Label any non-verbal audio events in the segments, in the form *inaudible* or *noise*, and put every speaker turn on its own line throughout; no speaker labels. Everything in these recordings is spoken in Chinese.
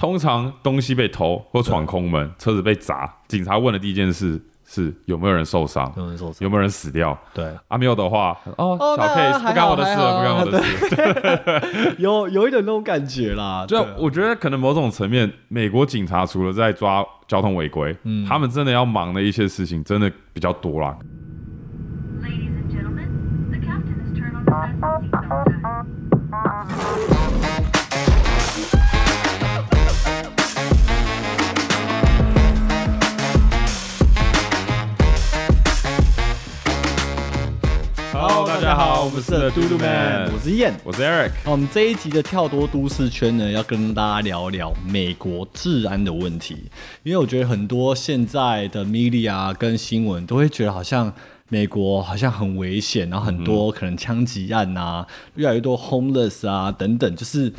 通常东西被偷或闯空门，车子被砸，警察问的第一件事是有没有人受伤，
有人受伤，
有没有人死掉。
对，
啊，没有的话，哦，小
哦那
case 不干我的事了，不干我的事。*laughs*
有有一点那种感觉啦。
就我觉得可能某种层面，美国警察除了在抓交通违规，
嗯
他们真的要忙的一些事情真的比较多啦。家好，我们是嘟嘟 Man，
我是燕。
我是 Eric。
那我们这一集的跳多都市圈呢，要跟大家聊聊美国治安的问题，因为我觉得很多现在的 media 跟新闻都会觉得好像美国好像很危险，然后很多可能枪击案啊，越来越多 homeless 啊等等，就是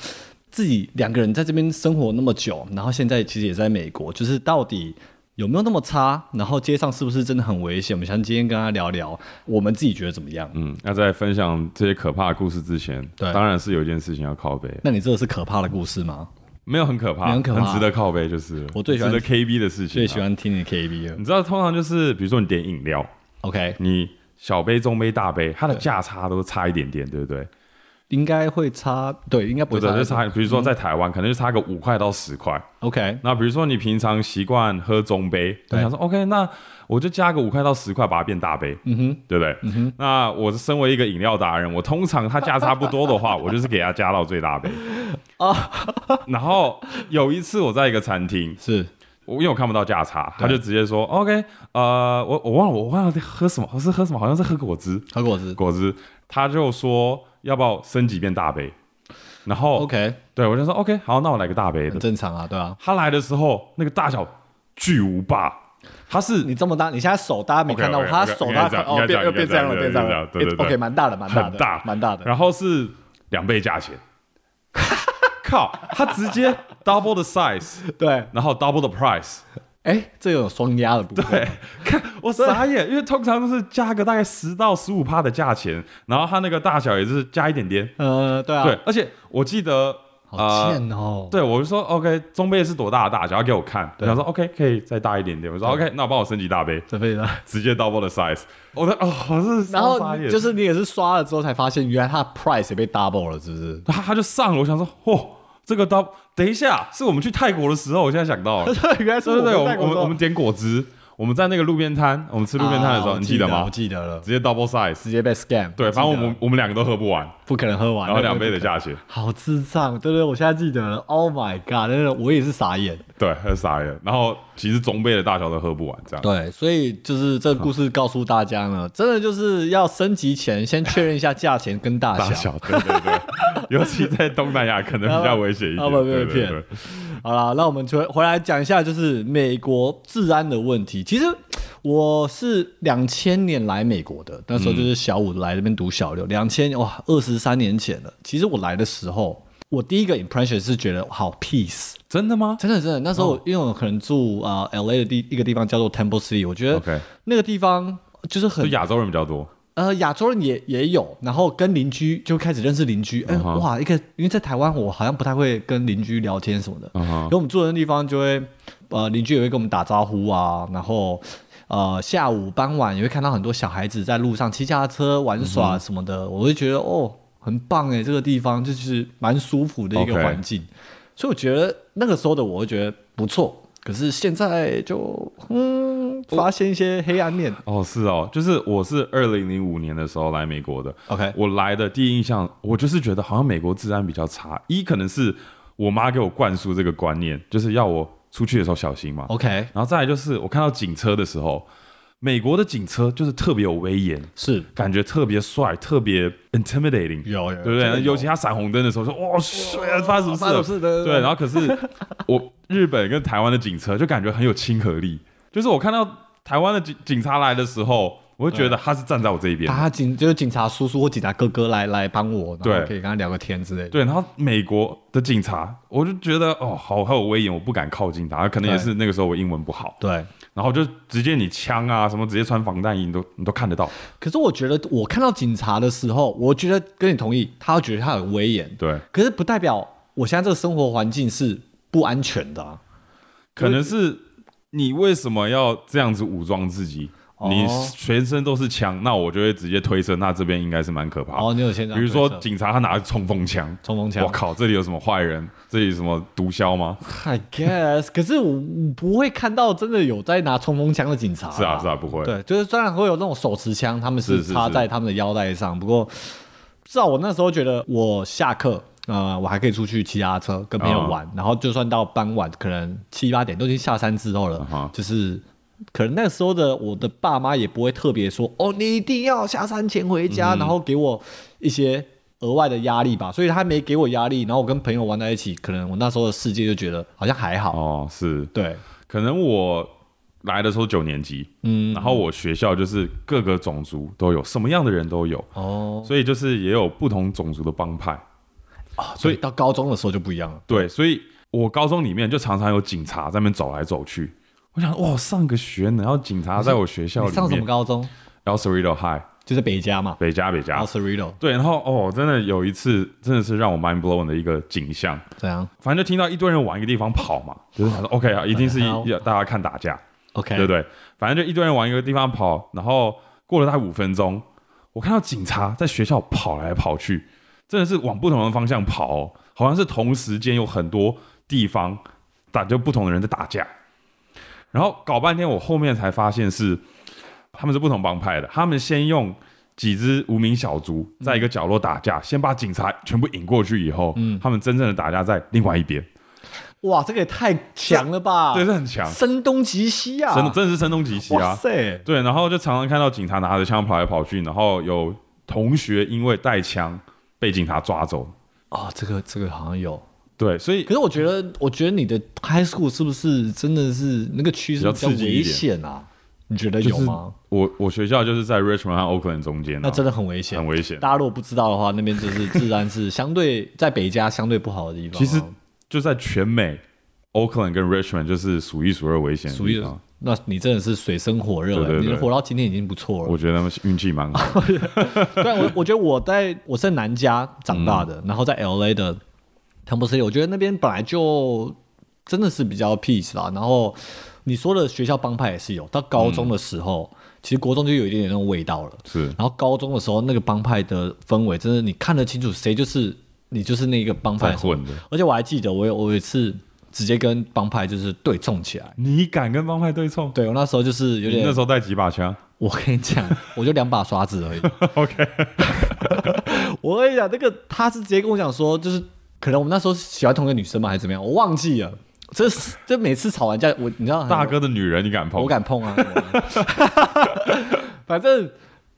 自己两个人在这边生活那么久，然后现在其实也在美国，就是到底。有没有那么差？然后街上是不是真的很危险？我们想今天跟他聊聊，我们自己觉得怎么样？
嗯，那在分享这些可怕的故事之前，
对
当然是有一件事情要靠背，
那你这个是可怕的故事吗？
没有很可怕，
很可怕
值得靠背，就是
我最喜欢
值得 KB 的事情啊。
最喜欢听你 KB 了。
你知道，通常就是比如说你点饮料
，OK，
你小杯、中杯、大杯，它的价差都差一点点，对不对？
应该会差，对，应该不会差，
就差，比如说在台湾，可能就差个五块到十块。
OK，
那比如说你平常习惯喝中杯，
对。
你想说 OK，那我就加个五块到十块，把它变大杯，
嗯哼，
对不对？嗯哼。那我身为一个饮料达人，我通常它价差不多的话，*laughs* 我就是给它加到最大杯。啊。然后有一次我在一个餐厅，
是。
我因为我看不到价差，他就直接说 OK，呃，我我忘了我忘了喝什么，我是喝什么，好像是喝果汁，
喝果汁。
果汁，他就说要不要升级变大杯，然后
，OK，
对我就说 OK，好，那我来个大杯
很
的。
正常啊，对啊。
他来的时候那个大小巨无霸，他是
你这么大，你现在手大家没看到他手大哦，变又变这样了，变这样了
对对对
OK，蛮大的，蛮大的，蛮大的。
然后是两倍价钱，*laughs* 靠，他直接 double the size，*laughs*
对，
然后 double the price。
哎，这有双压的部分。
对，*laughs* 看我傻眼，因为通常都是加个大概十到十五帕的价钱，然后它那个大小也是加一点点。
呃，对啊，
对，，而且我记得，
好欠哦。
对我就说 OK，中杯是多大的大小，要给我看。我
对
想说 OK，可以再大一点点。我说 OK，那我帮我升级大杯，
这辈子。
直接 double the size。我的哦，*laughs* 我是
然后就是你也是刷了之后才发现，原来它的 price 也被 double 了，是不是？
他他就上了，我想说，嚯，这个 double，等一下，是我们去泰国的时候，我现在想到了。*laughs*
原来是
对对对，我
在
们我们我们点果汁，我们在那个路边摊，我们吃路边摊的时候，
啊
你记得吗
我？记得了，
直接 double size，
直接被 scam。
对，反正我们我们两个都喝不完，
不可能喝完，
然后两杯的价钱，
好智障，对对，我现在记得了。Oh my god，真的我也是傻眼。
对，很傻眼。然后其实中杯的大小都喝不完，这样。
对，所以就是这个故事告诉大家呢，真的就是要升级前先确认一下价钱跟大小。
大小，对对对，*laughs* 尤其在东南亚可能比较危险一点。
啊不然被骗
对对对，
好了，那我们回回来讲一下，就是美国治安的问题。其实我是两千年来美国的，那时候就是小五来这边读小六，两千哇，二十三年前了。其实我来的时候，我第一个 impression 是觉得好 peace，
真的吗？
真的真的。那时候因为我可能住啊、呃 L A 的地一个地方叫做 Temple City，我觉得
OK
那个地方就是很
亚洲人比较多。
呃，亚洲人也也有，然后跟邻居就开始认识邻居。哎、哇，一个因为在台湾，我好像不太会跟邻居聊天什么的。
嗯哼
然后我们住的地方就会，呃，邻居也会跟我们打招呼啊，然后呃，下午傍晚也会看到很多小孩子在路上骑脚踏车玩
嗯
耍什么的，我会觉得哦，很棒哎，这个地方就是蛮舒服的一个
OK
环境。所以我觉得那个时候的我会觉得不错。可是现在就嗯，发现一些黑暗面。
哦，是哦，就是我是二零零五年的时候来美国的。
OK，
我来的第一印象，我就是觉得好像美国治安比较差。一可能是我妈给我灌输这个观念，就是要我出去的时候小心嘛。
OK，
然后再来就是我看到警车的时候，美国的警车就是特别有威严，
是
感觉特别帅，特别 intimidating，
有有，
对不对？尤其他闪红灯的时候，说哇，帅啊，发生什么事了？
发生什么事的
对，然后可是我日本跟台湾的警车就感觉很有亲和力，就是我看到台湾的警警察来的时候，我会觉得他是站在我这一边的。
他警就是警察叔叔或警察哥哥来来帮我，
对
可以跟他聊个天之类的。
对，然后美国的警察，我就觉得哦，好好有威严，我不敢靠近他。可能也是那个时候我英文不好，
对，
然后就直接你枪啊什么，直接穿防弹衣，你都你都看得到。
可是我觉得我看到警察的时候，我觉得跟你同意，他会觉得他很威严，
对，
可是不代表我现在这个生活环境是不安全的、啊。
可能是你为什么要这样子武装自己？
哦
你全身都是枪，那我就会直接推测，那这边应该是蛮可怕的。
哦，你有先
比如说警察他拿着冲锋枪，
冲锋枪
我靠，这里有什么坏人？这里有什么毒枭吗
？I guess，*laughs* 可是我我不会看到真的有在拿冲锋枪的警察、
是啊是啊，不会。
对，就是虽然会有那种手持枪，他们是插在他们的腰带上，不过至少我那时候觉得，我下课，呃，我还可以出去骑脚踏车跟朋友玩，然后就算到傍晚，可能七八点都已经下山之后了就是可能那时候的我的爸妈也不会特别说，哦，你一定要下山前回
嗯。
家，然后给我一些。额外的压力吧，所以他没给我压力，然后我跟朋友玩在一起，可能我那时候的世界就觉得好像还好。
哦，是，
对，
可能我来的时候九年级，
嗯，
然后我学校就是各个种族都有，什么样的人都有，
哦，
所以就是也有不同种族的帮派。
所以到高中的时候就不一样了。
对，所以我高中里面就常常有警察在那边走来走去。我想，哇，上个学呢，然后警察在我学校里
你上什么
面
高中
？，El Cerrito High，
就是北加嘛
北加北加
a l。c e r i t o
对，然后哦，真的有一次，真的是让我 mind blown 的一个景象。
怎样
反正就听到一堆人往一个地方跑嘛，*laughs* 就是想说 OK 啊，一定是一要大家看打架
，？OK，
对不对？反正就一堆人往一个地方跑，然后过了大概五分钟，我看到警察在学校跑来跑去，真的是往不同的方向跑、哦，好像是同时间有很多地方打就不同的人在打架，然后搞半天，我后面才发现是他们是不同帮派的，他们先用。几只无名小卒在一个角落打架，先把警察全部引过去以后，
嗯
他们真正的打架在另外一边，
哇，这个也太强了吧！
对，这很强，
声东击西啊！
真的真的是声东击西
哇
啊！
塞！
对，然后就常常看到警察拿着枪跑来跑去，然后有同学因为带枪被警察抓走。
哦，这个这个好像有。
对，所以
可是我觉得，我觉得你的 high school 是不是真的是那个区是
比较
危险啊？你觉得
就是
有吗？
我我学校就是在 Richmond 和 Oakland 中间、啊，
那真的很危险，
很危险。
大家如果不知道的话，那边就是自然是相对在北加相对不好的地方啊。
其实就在全美，Oakland 跟 Richmond 就是数一数二危险的地方。
那你真的是水深火热了，
对对对
你能活到今天已经不错了。
我觉得他们运气蛮好。*laughs*
对，我我觉得我在我是在南家长大的，然后在 L A 的 Temple City，我觉得那边本来就真的是比较 peace 啦。然后你说的学校帮派也是有，到高中的时候，其实国中就有一点点那种味道了。
是
然后高中的时候，那个帮派的氛围，真的你看得清楚，谁就是你就是那个帮派
混的。
而且我还记得，我有我有一次直接跟帮派就是对冲起来。
你敢跟帮派对冲？
对我那时候就是有点
那时，候带几把枪
我跟你讲，*laughs* 我就两把刷子而已。
？OK，*laughs*
我跟你讲，那个他是直接跟我讲说，就是可能我们那时候喜欢同一个女生嘛，还是怎么样，我忘记了。这是这每次吵完架，我你知道，
大哥的女人你敢碰？
我敢碰啊。*laughs* 反正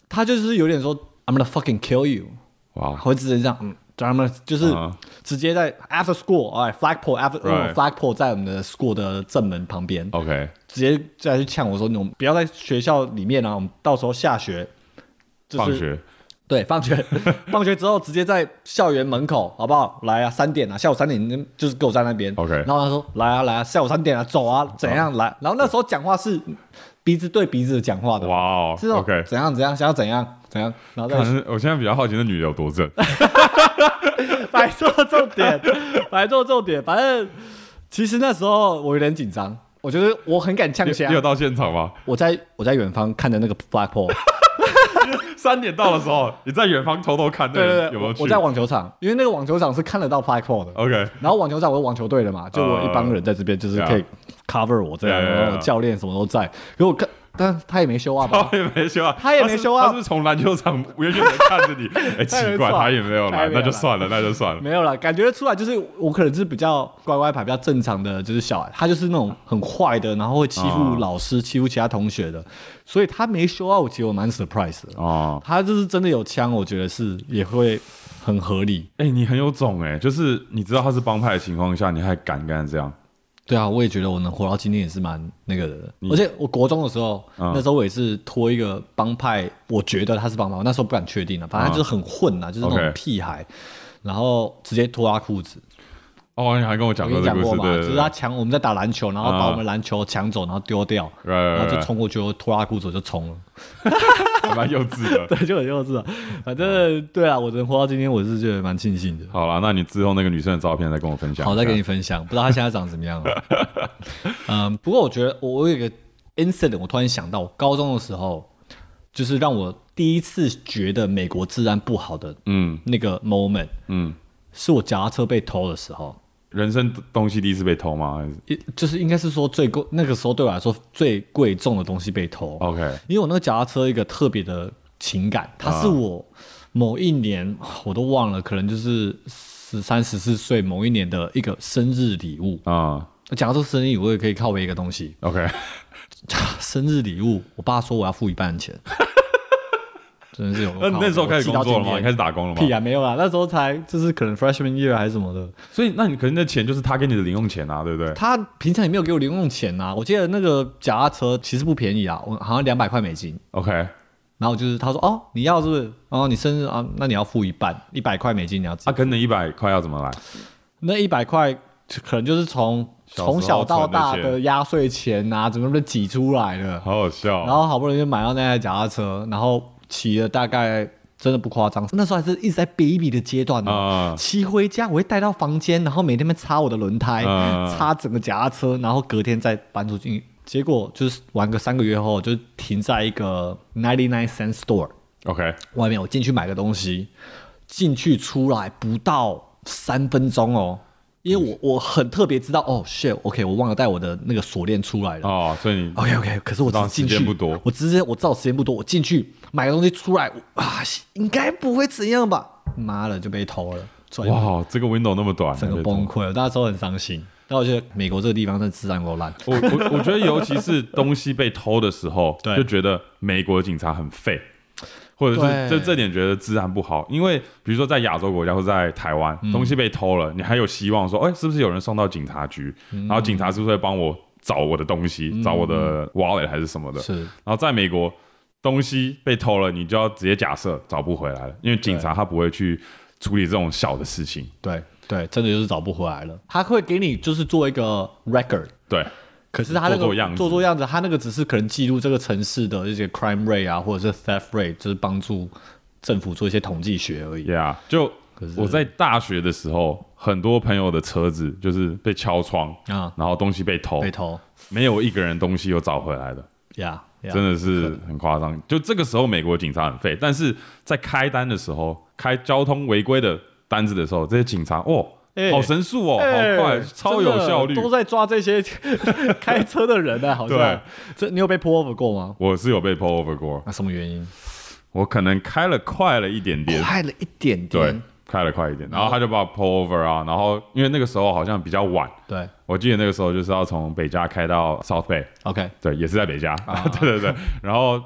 他就是有点说，I'm gonna fucking kill you，
哇，
会直接这样，嗯，他们就是
嗯
直接在 after school，哎，flagpole after
Right
flagpole 在我们的 school 的正门旁边
，OK，
直接再去呛我说，你们不要在学校里面啊，我们到时候下学。就是
放学
对，放学，*laughs* 放学之后直接在校园门口，好不好？来啊，三点啊，下午三点，你就是给我在那边。
OK
然后他说：“来啊，来啊，下午三点啊，走啊，怎样来？”然后那时候讲话是鼻子对鼻子的讲话的，
哇哦
是那种
，OK。
怎样怎样，想要怎样怎样，然后再
看，我现在比较好奇那女的有多正。*laughs*
摆做重点，摆做重点。反正其实那时候我有点紧张，我觉得我很敢呛虾
你你。有到现场吗？
我在我在远方看着那个 flagpole，*laughs*
三点到的时候，你在远方偷偷看那
对对对，
有没有去？
我我在网球场，因为那个网球场是看得到 flagpole 的。
OK，
然后网球场我是网球队的嘛，就我一帮人在这边，就是可以 cover 我这样.然后教练什么都在。可我看，但他也没修啊吧
他？也没修啊，
他也没修啊
他是从篮球场远远的看着你，*laughs* 哎，奇怪，
他
他也没有来，那就算了，那就算了。
没有了，感觉出来就是我可能是比较乖乖牌、比较正常的，就是小孩，他就是那种很坏的，然后会欺负
哦
老师、欺负其他同学的，所以他没修啊，我其实我蛮 surprise 的。
哦，
他就是真的有枪，我觉得是也会很合理。
哎，你很有种哎，就是你知道他是帮派的情况下，你还敢跟他这样？
对啊，我也觉得我能活到今天也是蛮那个的。而且我国中的时候，
嗯
那时候我也是拖一个帮派，我觉得他是帮派，我那时候不敢确定啊，反正他就是很混啊、就是那种屁孩，然后直接脱他裤子。
哦，你还跟我讲过这个故事，
就是他抢我们在打篮球，然后把
啊
我们篮球抢走，然后丢掉然后就冲过去，我脱拉裤子我就冲了。*laughs*
还蛮幼稚的。*laughs*
对，就很幼稚啊。反正对啊，我能活到今天，我是觉得蛮庆幸的。
好了，那你之后那个女生的照片再跟我分享。
好，再跟你分享，不知道她现在长怎么样了。*laughs* 嗯，不过我觉得我我有一个 incident，我突然想到，我高中的时候，就是让我第一次觉得美国治安不好的
嗯
那个 moment，
嗯，
是我脚踏车被偷的时候。
人生东西第一次被偷吗？还是
一就是应该是说最贵，那个时候对我来说最贵重的东西被偷。
OK？
因为我那个脚踏车一个特别的情感，它是我某一年我都忘了，可能就是十三十四岁某一年的一个生日礼物。
啊
讲到这个生日礼物，我也可以靠为一个东西
，，OK，*laughs*
生日礼物，我爸说我要付一半钱，真的是有
那你。那时候开始工作了吗？你开始打工了吗？
屁啊，没有啦，那时候才就是可能 freshman year 还是什么的。
所以那你可能那钱就是他给你的零用钱啊，对不对？
他平常也没有给我零用钱啊、我记得那个脚踏车其实不便宜啊，我好像两百块美金。
OK，
然后就是他说哦，你要是不是？哦，你生日啊，那你要付一半，一百块美金你要自己
啊，跟那一百块要怎么来？
那一百块可能就是从从小到大
的
的压岁钱啊，怎么被挤出来的。
好好笑哦。
然后好不容易买到那台脚踏车，然后骑了大概真的不夸张，那时候还是一直在 baby 的阶段哦。
啊
骑回家我会带到房间，然后每天在那边擦我的轮胎，
嗯
擦整个脚踏车，然后隔天再搬出去。结果就是玩个三个月后，就停在一个 ninety nine cent store。
OK，
外面我进去买个东西，进去出来不到三分钟哦，因为我我很特别知道哦，shit，OK，、我忘了带我的那个锁链出来了。
哦，所以你
OK OK，可是我
时间不多
我直接我知道时间不多，我进去买个东西出来，我啊，应该不会怎样吧？妈的就被偷了，哇，
哇，这个 window 那么短，
整个崩溃了，大家都很伤心。但我觉得美国这个地方真的治安够烂，
我我我觉得，尤其是东西被偷的时候，*laughs*
对
就觉得美国的警察很废，或者是这这点觉得治安不好。因为比如说在亚洲国家或在台湾，
嗯
东西被偷了，你还有希望说，哎、是不是有人送到警察局？
嗯
然后警察是不是会帮我找我的东西，找我的 wallet 还是什么的？
是
然后在美国，东西被偷了，你就要直接假设找不回来了，因为警察他不会去处理这种小的事情。
对对，真的就是找不回来了。他会给你就是做一个 record，
对，
可是他那个
做做样子。
做做样子，他那个只是可能记录这个城市的一些 crime rate 啊，或者是 theft rate，就是帮助政府做一些统计学而已。
Yeah，就我在大学的时候，很多朋友的车子就是被敲窗
啊。
然后东西被偷，
被偷。
没有一个人东西有找回来的，
呀呀
真的是很夸张。就这个时候，美国警察很废，但是在开单的时候，开交通违规的单子的时候，这些警察哦，
哎。
好神速哦，
哎。
好快，超有效率。
都在抓这些 *laughs* 开车的人呢、*laughs* 好像。
对，
这你有被 pull over 过吗？
我是有被 pull over 过，
那什么原因？
我可能开了快了一点点，
快了一点点。
对
点。，
开了快一点，然后他就把我 pull over 啊，然后因为那个时候好像比较晚，
对。
我记得那个时候就是要从北加开到 South
Bay，，OK，
对，也是在北加，
啊。*laughs*
对对对，然后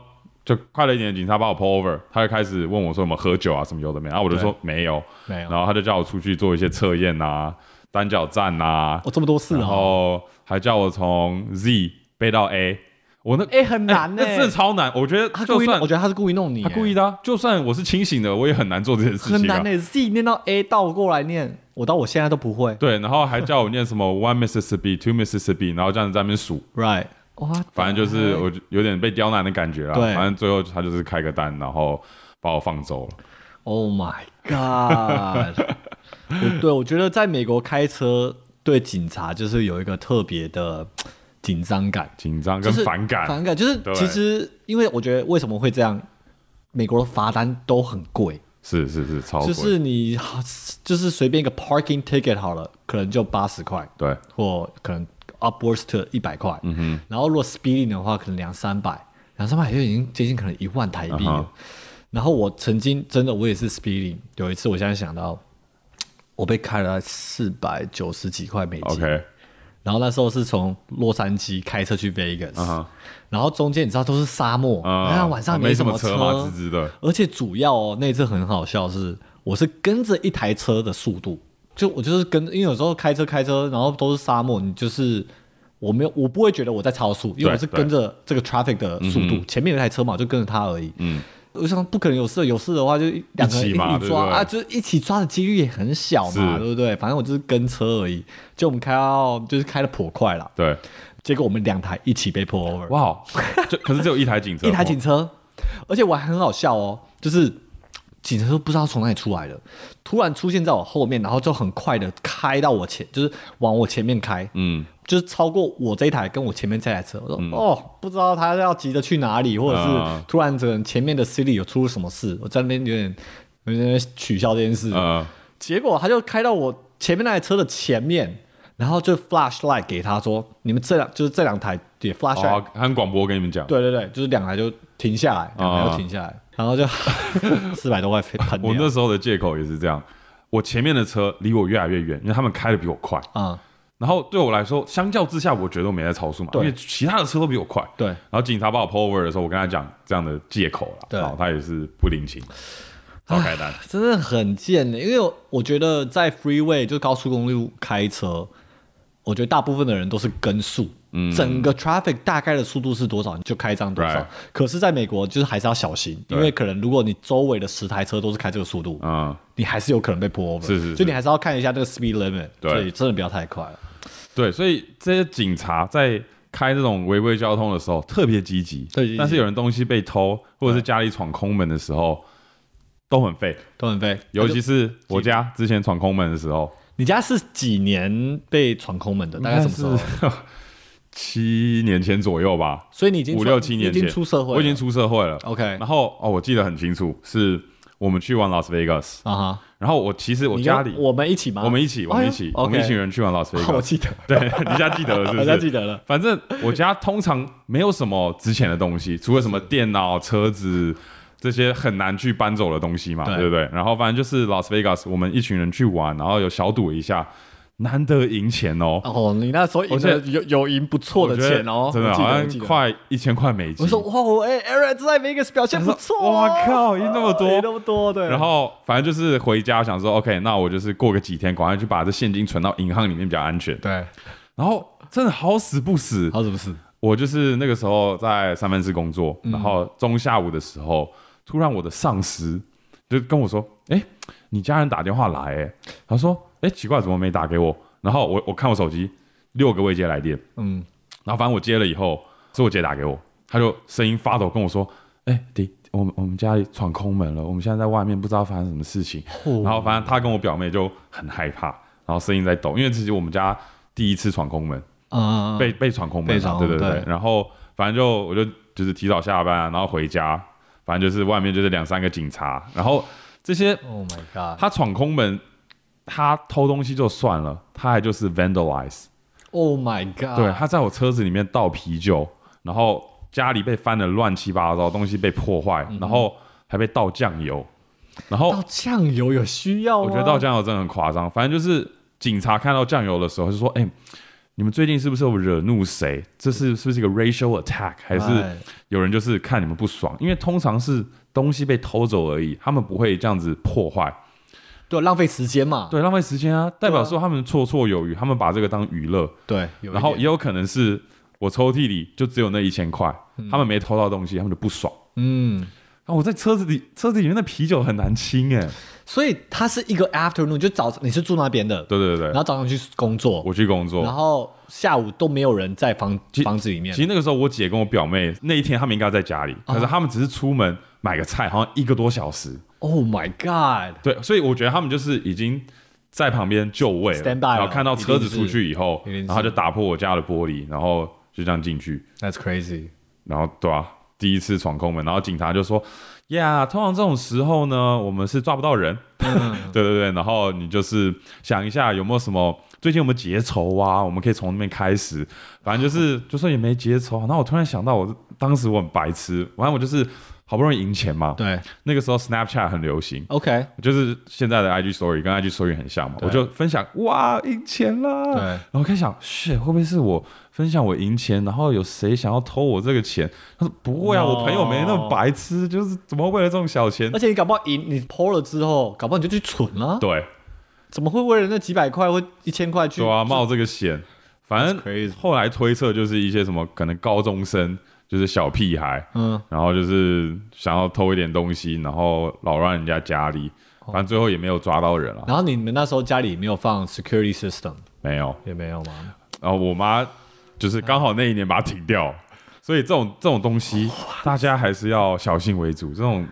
就快了一点，警察把我 pull over，他就开始问我说有没有喝酒啊什么有的没有，然后我就说没有，
没有。
然后他就叫我出去做一些测验啊，单脚站啊，
哦，这么多次
然
哦，
后还叫我从 Z 背到 A，我那
A、很难呢、
那真的超难，我觉得
他故意弄，
就算
我觉得他是故意弄你、
他故意的啊，就算我是清醒的，我也很难做这件事情啊。
很难呢、。Z 念到 A 倒过来念，我到我现在都不会。
对，然后还叫我念什么 *laughs* one Mississippi, two Mississippi，然后这样子在那边数
，Right，哇，
反正就是我就有点被刁难的感觉啦。
对
反正最后他就是开个单，然后把我放走了。
Oh my God！*laughs* 我对我觉得在美国开车对警察就是有一个特别的紧张感，
紧张跟
就是
反感，
反感就是
对
其实因为我觉得为什么会这样，美国的罚单都很贵，
是是是超贵，
就是你就是随便一个 parking ticket 好了，可能就八十块，
对，
或可能 upwards to 一百块，嗯哼，然后如果 speeding 的话，可能两三百，两三百就已经接近可能一万台币了。
嗯
然后我曾经真的我也是 speeding，有一次我现在想到，我被开了四百九十几块美金。然后那时候是从洛杉矶开车去 Vegas，、然后中间你知道都是沙漠，
嗯
那、晚上
没
什么
什车嘛，直直的，
而且主要哦，那次很好笑是，我是跟着一台车的速度，就我就是跟，因为有时候开车开车，然后都是沙漠，你就是我没有，我不会觉得我在超速，因为我是跟着这个 traffic 的速度，前面有一台车嘛，我就跟着它而已。
嗯，
我想不可能有事，有事的话就两个人
一起
抓啊，就是一起抓的几率也很小嘛，对不对？反正我就是跟车而已，就我们开到就是开的颇快了，
对，
结果我们两台一起被 pull over，
哇，就可是只有一台警车，*laughs*
一台警车，而且我还很好笑哦，就是警车都不知道从哪里出来的，突然出现在我后面，然后就很快的开到我前，就是往我前面开，
嗯，
就是超过我这一台跟我前面这台车。我说、哦，不知道他要急着去哪里，或者
嗯
是突然可能前面的 City 有出什么事，我在那边有点有点取消这件事。
呃，
结果他就开到我前面那台车的前面。然后就 flashlight 给他说：“你们这两就是这两台也 flashlight，、
哦，按广播跟你们讲，
对对对，就是两台就停下来，两台就停下来，然后就 *laughs* 四百多块喷掉。
我那时候的借口也是这样，我前面的车离我越来越远，因为他们开的比我快。
啊、
然后对我来说，相较之下，我觉得我没在超速嘛，因
对
为其他的车都比我快。
对
然后警察把我 pull over 的时候，我跟他讲这样的借口了，
对
然后他也是不领情，好开单。
真的很贱的，因为我觉得在 freeway 就高速公路开车，我觉得大部分的人都是跟速，
嗯
整个 traffic 大概的速度是多少，你就开张多少。可是在美国，就是还是要小心，因为可能如果你周围的十台车都是开这个速度，
嗯，
你还是有可能被 pull over。
是是是
就你还是要看一下那个 speed limit，
对
所以真的不要太快了。
对，所以这些警察在开这种违规交通的时候特别积极，
特别积极
但是有人东西被偷，或者是家里闯空门的时候，都很废。
都很废，
尤其是我家之前闯空门的时候，
你家是几年被闯空门的？大概什么时候？
候？七年前左右吧，
所以你已经
五六七年前
已经出社会，
我已经出社会了。
OK
然后哦，我记得很清楚，是我们去玩 Las Vegas，
啊哈。
然后我其实我家里
我们一起吗？
我们一起，我们一起，我们一群人去玩 Las *laughs*
我
Vegas 我。
记得，*laughs*
对，你现在记得了是不
我
是？*laughs*
现在记得了。
反正我家通常没有什么值钱的东西，除了什么电脑、车子这些很难去搬走的东西嘛，
对
对不对？然后反正就是 Las Vegas，我们一群人去玩，然后有小赌一下，难得赢钱哦，
哦，你那时候赢有有赢不错的钱哦，
真的好像快一千块美金。
我说哇，我哎，Aaron 在 Vegas 表现不错哦，
哇靠赢那么多
赢那么多，对。
然后反正就是回家想说，OK，那我就是过个几天，赶快去把这现金存到银行里面比较安全。
对，
然后真的好死不死，
好，死不死？
我就是那个时候在三藩市工作，然后中下午的时候，突然我的上司就跟我说：“哎、你家人打电话来、哎，他说：哎、奇怪，怎么没打给我？”然后我我看我手机，六个未接来电，
嗯，
然后反正我接了以后，是我姐打给我，她就声音发抖跟我说：“哎、弟，我们我们家里闯空门了，我们现在在外面不知道发生什么事情。
哦。
然后反正她跟我表妹就很害怕，然后声音在抖，因为这是我们家第一次闯空门。
啊，
被被闯空门，对对
对。
对。然后反正就我就就是提早下班啊，然后回家，反正就是外面就是两三个警察，然后这些
Oh my God，
他闯空门，他偷东西就算了，他还就是
vandalize，Oh my God，
对，他在我车子里面倒啤酒，然后家里被翻的乱七八糟，东西被破坏，然后还被倒酱油，然后
倒酱油有需要吗？
我觉得倒酱油真的很夸张。反正就是警察看到酱油的时候就说：“哎、你们最近是不是有惹怒谁？这是是不是一个 racial attack？还是
哎
有人就是看你们不爽？因为通常是东西被偷走而已，他们不会这样子破坏，
对，浪费时间嘛。
对，浪费时间啊，代表说他们绰绰有余，他们把这个当娱乐，
对，
然后也有可能是我抽屉里就只有那一千块，他们没偷到东西，他们就不爽。
嗯，
然后我在车子里，车子里面的啤酒很难清哎、
所以它是一个 afternoon，就早你是住那边的，
对对对对，
然后早上去工作，
我去工作。
然，后下午都没有人在房房子里面。
其。实那个时候我姐跟我表妹那一天他们应该在家里，可是他们只是出门买个菜，好像一个多小时。
Oh my God！
对，所以我觉得他们就是已经在旁边就位了
Stand by
然后看到车子出去以后然后就打破我家的玻璃，然后就这样进去
，That's crazy。
然后对啊，第一次闯空门，然后警察就说：“呀，通常这种时候呢，我们是抓不到人。*laughs* 对对对，然后你就是想一下有没有什么最近有没有结仇啊？我们可以从那边开始，反正就是就算也没结仇。然后我突然想到我，当时我很白痴，反正我就是好不容易赢钱嘛。
对。
那个时候 Snapchat 很流行
，，OK，
就是现在的 IG Story 跟 IG Story 很像嘛，我就分享哇赢钱啦，
对。
然后开始想，是会不会是我分享我赢钱，然后有谁想要偷我这个钱？他说不会啊我朋友没那么白痴，就是怎么会为了这种小钱？
而？且你搞不好赢，你 PO 了之后，搞不好你就去存了，
对。
怎么会为了那几百块或一千块去？
对啊，冒这个险，反正后来推测就是一些什么可能高中生就是小屁孩，
嗯，
然后就是想要偷一点东西，然后扰乱人家家里，反正最后也没有抓到人了，
然后你们那时候家里没有放 security system
没有。
也没有吗？
然后我妈就是刚好那一年把它停掉，所以这种这种东西大家还是要小心为主，这种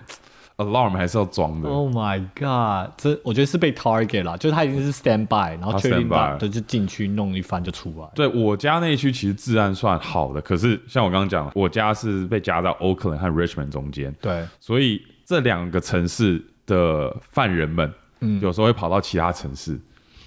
alarm 还是要装的。
Oh my god！这我觉得是被 target 啦，就是他已经是 stand by，然后
他
确定
by
对就进去弄一番就出来。
对我家那一区其实治安算好的，可是像我刚刚讲，我家是被夹在 Oakland 和 Richmond 中间，
对，
所以这两个城市的犯人们，嗯有时候会跑到其他城市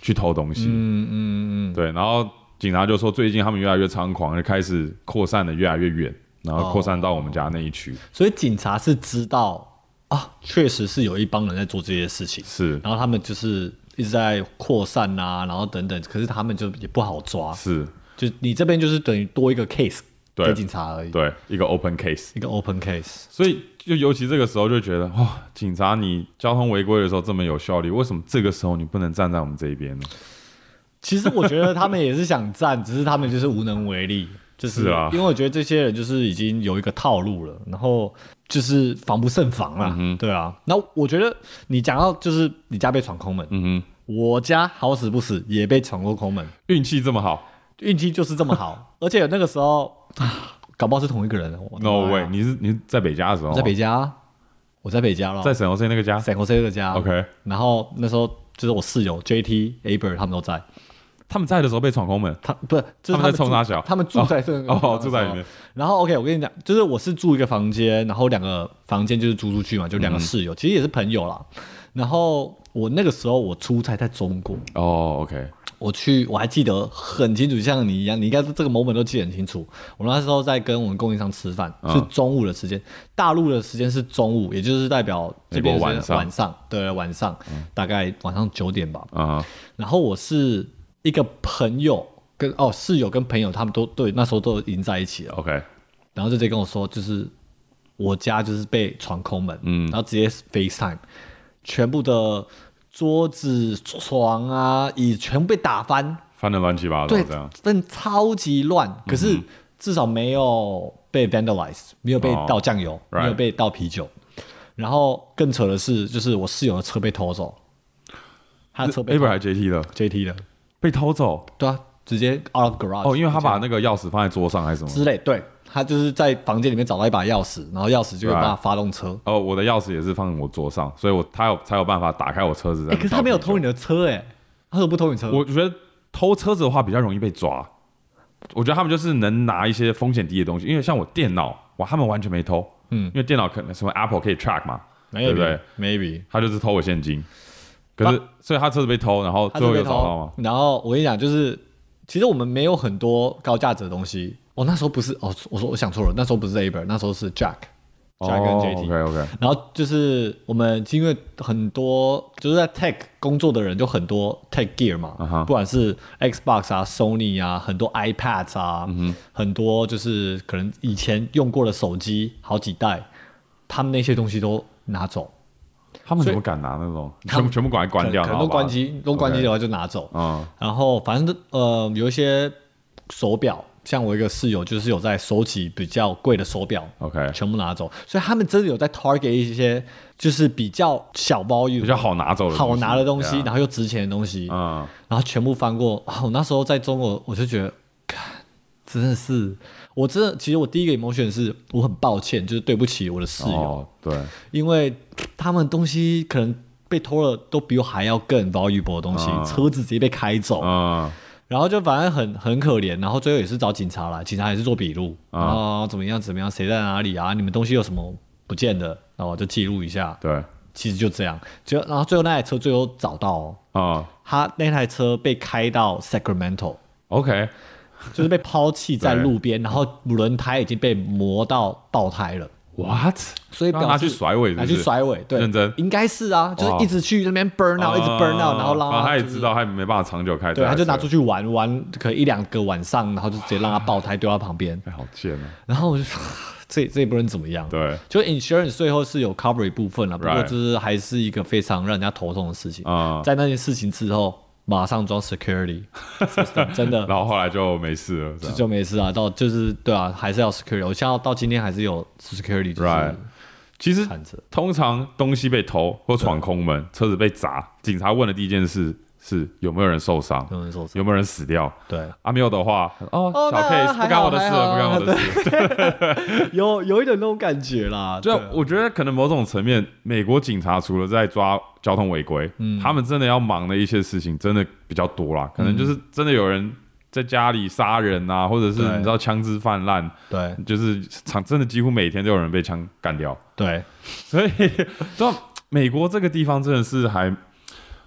去偷东西。
嗯嗯嗯，
对，然后警察就说最近他们越来越猖狂，就开始扩散的越来越远，然后扩散到我们家那一区。
所以警察是知道啊，确实是有一帮人在做这些事情，
是
然后他们就是一直在扩散啊，然后等等，可是他们就也不好抓，
是，
就你这边就是等于多一个 case 给警察而已，
对，一个 open case。
一个 open case。
所以就尤其这个时候就觉得，哇，警察你交通违规的时候这么有效率，为什么这个时候你不能站在我们这一边呢？
其实我觉得他们也是想站，*laughs* 只是他们就是无能为力。就是
是啊
因为我觉得这些人就是已经有一个套路了，然后就是防不胜防啦。
嗯
对啊，那我觉得你讲到就是你家被闯空门，
嗯
我家好死不死也被闯过空门，
运气这么好
运气就是这么好，*laughs* 而且那个时候啊搞不好是同一个人。我
，No way！你是你是在北家的时候，
我在北家，我在北家了，
在沈侯 C 那个家
散国 C 的家。
，OK，
然后那时候就是我室友 JT、Aber 他们都在。
他们在的时候被闯空门，
他不是，就是
他们在冲他小。
他们住在这个
哦住在里面。
然后 OK，我跟你讲，就是我是住一个房间，然后两个房间就是租出去嘛，就两个室友，其实也是朋友啦。然后我那个时候我出差在中国，
哦，OK，
我去我还记得很清楚，像你一样，你应该是这个 moment 都记得很清楚。我那时候在跟我们供应商吃饭，
嗯。
是中午的时间，大陆的时间是中午，也就是代表这边
晚上。
是晚上，对，晚上、大概晚上九点吧。
啊、
然后我是一个朋友跟哦室友跟朋友他们都对那时候都已经在一起了
，o k
然后就直接跟我说，就是我家就是被闯空门，
嗯。
然后直接 FaceTime，全部的桌子、床啊、椅全部被打翻，
翻的乱七八糟
对
这样，，
分超级乱，可是至少没有被 vandalize，没有被
哦。
倒酱油没有被倒啤酒。然后更扯的是，就是我室友的车被偷走，他的车被
a
偷
b r 还 JT 的
？JT 的，
被偷走
对啊，直接 out of garage。
哦，因为他把那个钥匙放在桌上还是什么？
之类，对他就是在房间里面找到一把钥匙，然后钥匙就有
Right
办法发动车。
哦，我的钥匙也是放我桌上，所以我他有才有办法打开我车子。
哎、可是他没有偷你的车、哎，他怎么不偷你车？
我觉得偷车子的话比较容易被抓。我觉得他们就是能拿一些风险低的东西，因为像我电脑，哇，他们完全没偷，
嗯
因为电脑可能什么 Apple 可以 track 嘛，对不对
？？Maybe
他就是偷我现金，可是所以他车子被偷，然后最后找到吗？
偷。然后我跟你讲，就是其实我们没有很多高价值的东西。我、那时候不是哦，我说我想错了，那时候不是 Aber，那时候是 Jack。Jack 跟 JT，、
OK OK，
然后就是我们因为很多就是在 tech 工作的人就很多 tech gear 嘛不管是 Xbox 啊、Sony 啊，很多 iPads 啊，很多就是可能以前用过的手机好几代，他们那些东西都拿走，
他们怎么敢拿那种？
他们
全部全部赶快关掉，
可能
然后把
都关机，都关机的话就拿走。
嗯。
然后反正呃有一些手表，像我一个室友就是有在收集比较贵的手表
，，OK，
全部拿走，所以他们真的有在 target 一些就是比较小包
比较好拿走的，
好拿的东西，然后又值钱的东西，
嗯，
然后全部翻过。啊我那时候在中国，我就觉得，看，真的是，我真的，其实我第一个 emotion 是我很抱歉，就是对不起我的室友，
哦，对，
因为他们东西可能被偷了，都比我还要更 valuable 的东西，
嗯。
车子直接被开走，
嗯。
然后就反正很很可怜，然后最后也是找警察来，警察也是做笔录，
啊
然后怎么样怎么样，谁在哪里啊？你们东西有什么不见的，然后我就记录一下。
对，
其实就这样，就然后最后那台车最后找到哦，
啊
他那台车被开到
Sacramento，，OK，
就是被抛弃在路边，然后轮胎已经被磨到爆胎了。
What？
所以
拿去甩尾
拿去甩尾，对，
认真
应该是啊，就是一直去那边 burn out，一直 burn out，然后让
他也
就是
知道他没办法长久开，
对，他就拿出，去玩玩，可能一两个晚上，然后就直接让他爆胎丢到旁边，
哎，好贱啊，
然后我就说这这也不能怎么样。
对，
就 insurance 最后是有 cover 一部分了，不过就是还是一个非常让人家头痛的事情。
啊，
在那件事情之后，马上装 security *laughs* 真的
然后后来就没事了，
就就没事啊。到就是对啊，还是要 security。我现在到今天还是有 security，就是
Right 其实。通常东西被偷或闯空门，车子被砸，警察问的第一件事是有没有人受伤，
有人受伤
有没有人死掉。
对，
啊，没有的话，哦，
哦
小
那
case 不干我的事了，不干我的事。*laughs*
有有一点那种感觉啦。*laughs*
就我觉得可能某种层面，美国警察除了在抓交通违规，
嗯
他们真的要忙的一些事情真的比较多啦。可能就是真的有人在家里杀人啊，或者是你知道枪支泛滥，
对
就是场真的几乎每天都有人被枪干掉。
对
所以，*laughs* 知道美国这个地方真的是还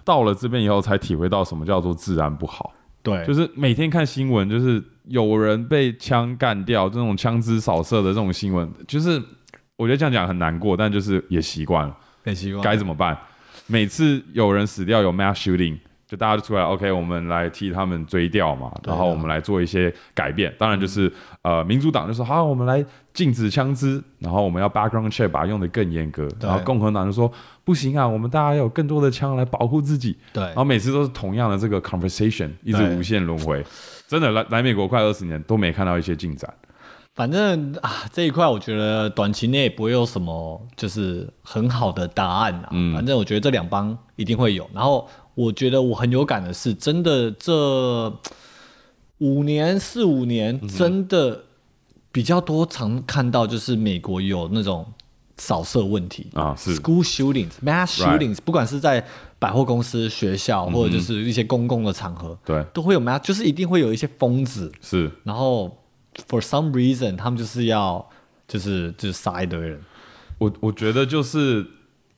到了这边以后才体会到什么叫做治安不好。
对，
就是每天看新闻，就是有人被枪干掉，这种枪支扫射的这种新闻，就是我觉得这样讲很难过，但就是也习惯了，
很习惯。
该怎么办？每次有人死掉有 mass shooting，就大家就出来，OK，我们来替他们追掉嘛，然后我们来做一些改变。当然就是、呃，民主党就说好，我们来禁止枪支，然后我们要 background check 把它用的更严格。然后共和党就说不行啊，我们大家要有更多的枪来保护自己。
对
然后每次都是同样的这个 conversation，一直无限轮回。真的来来美国快二十年都没看到一些进展。
反正啊，这一块我觉得短期内不会有什么就是很好的答案啊。
嗯
反正我觉得这两帮一定会有。然后我觉得我很有感的是，真的这五年四五年，
嗯
真的比较多常看到就是美国有那种扫射问题。
啊是。
School shootings、mass shootings，不管是在百货公司、学校，或者就是一些公共的场合，
对，
都会有 mass，就是一定会有一些疯子。
是。
然后 for some reason 他们就是要就是就是杀一堆人，
我我觉得就是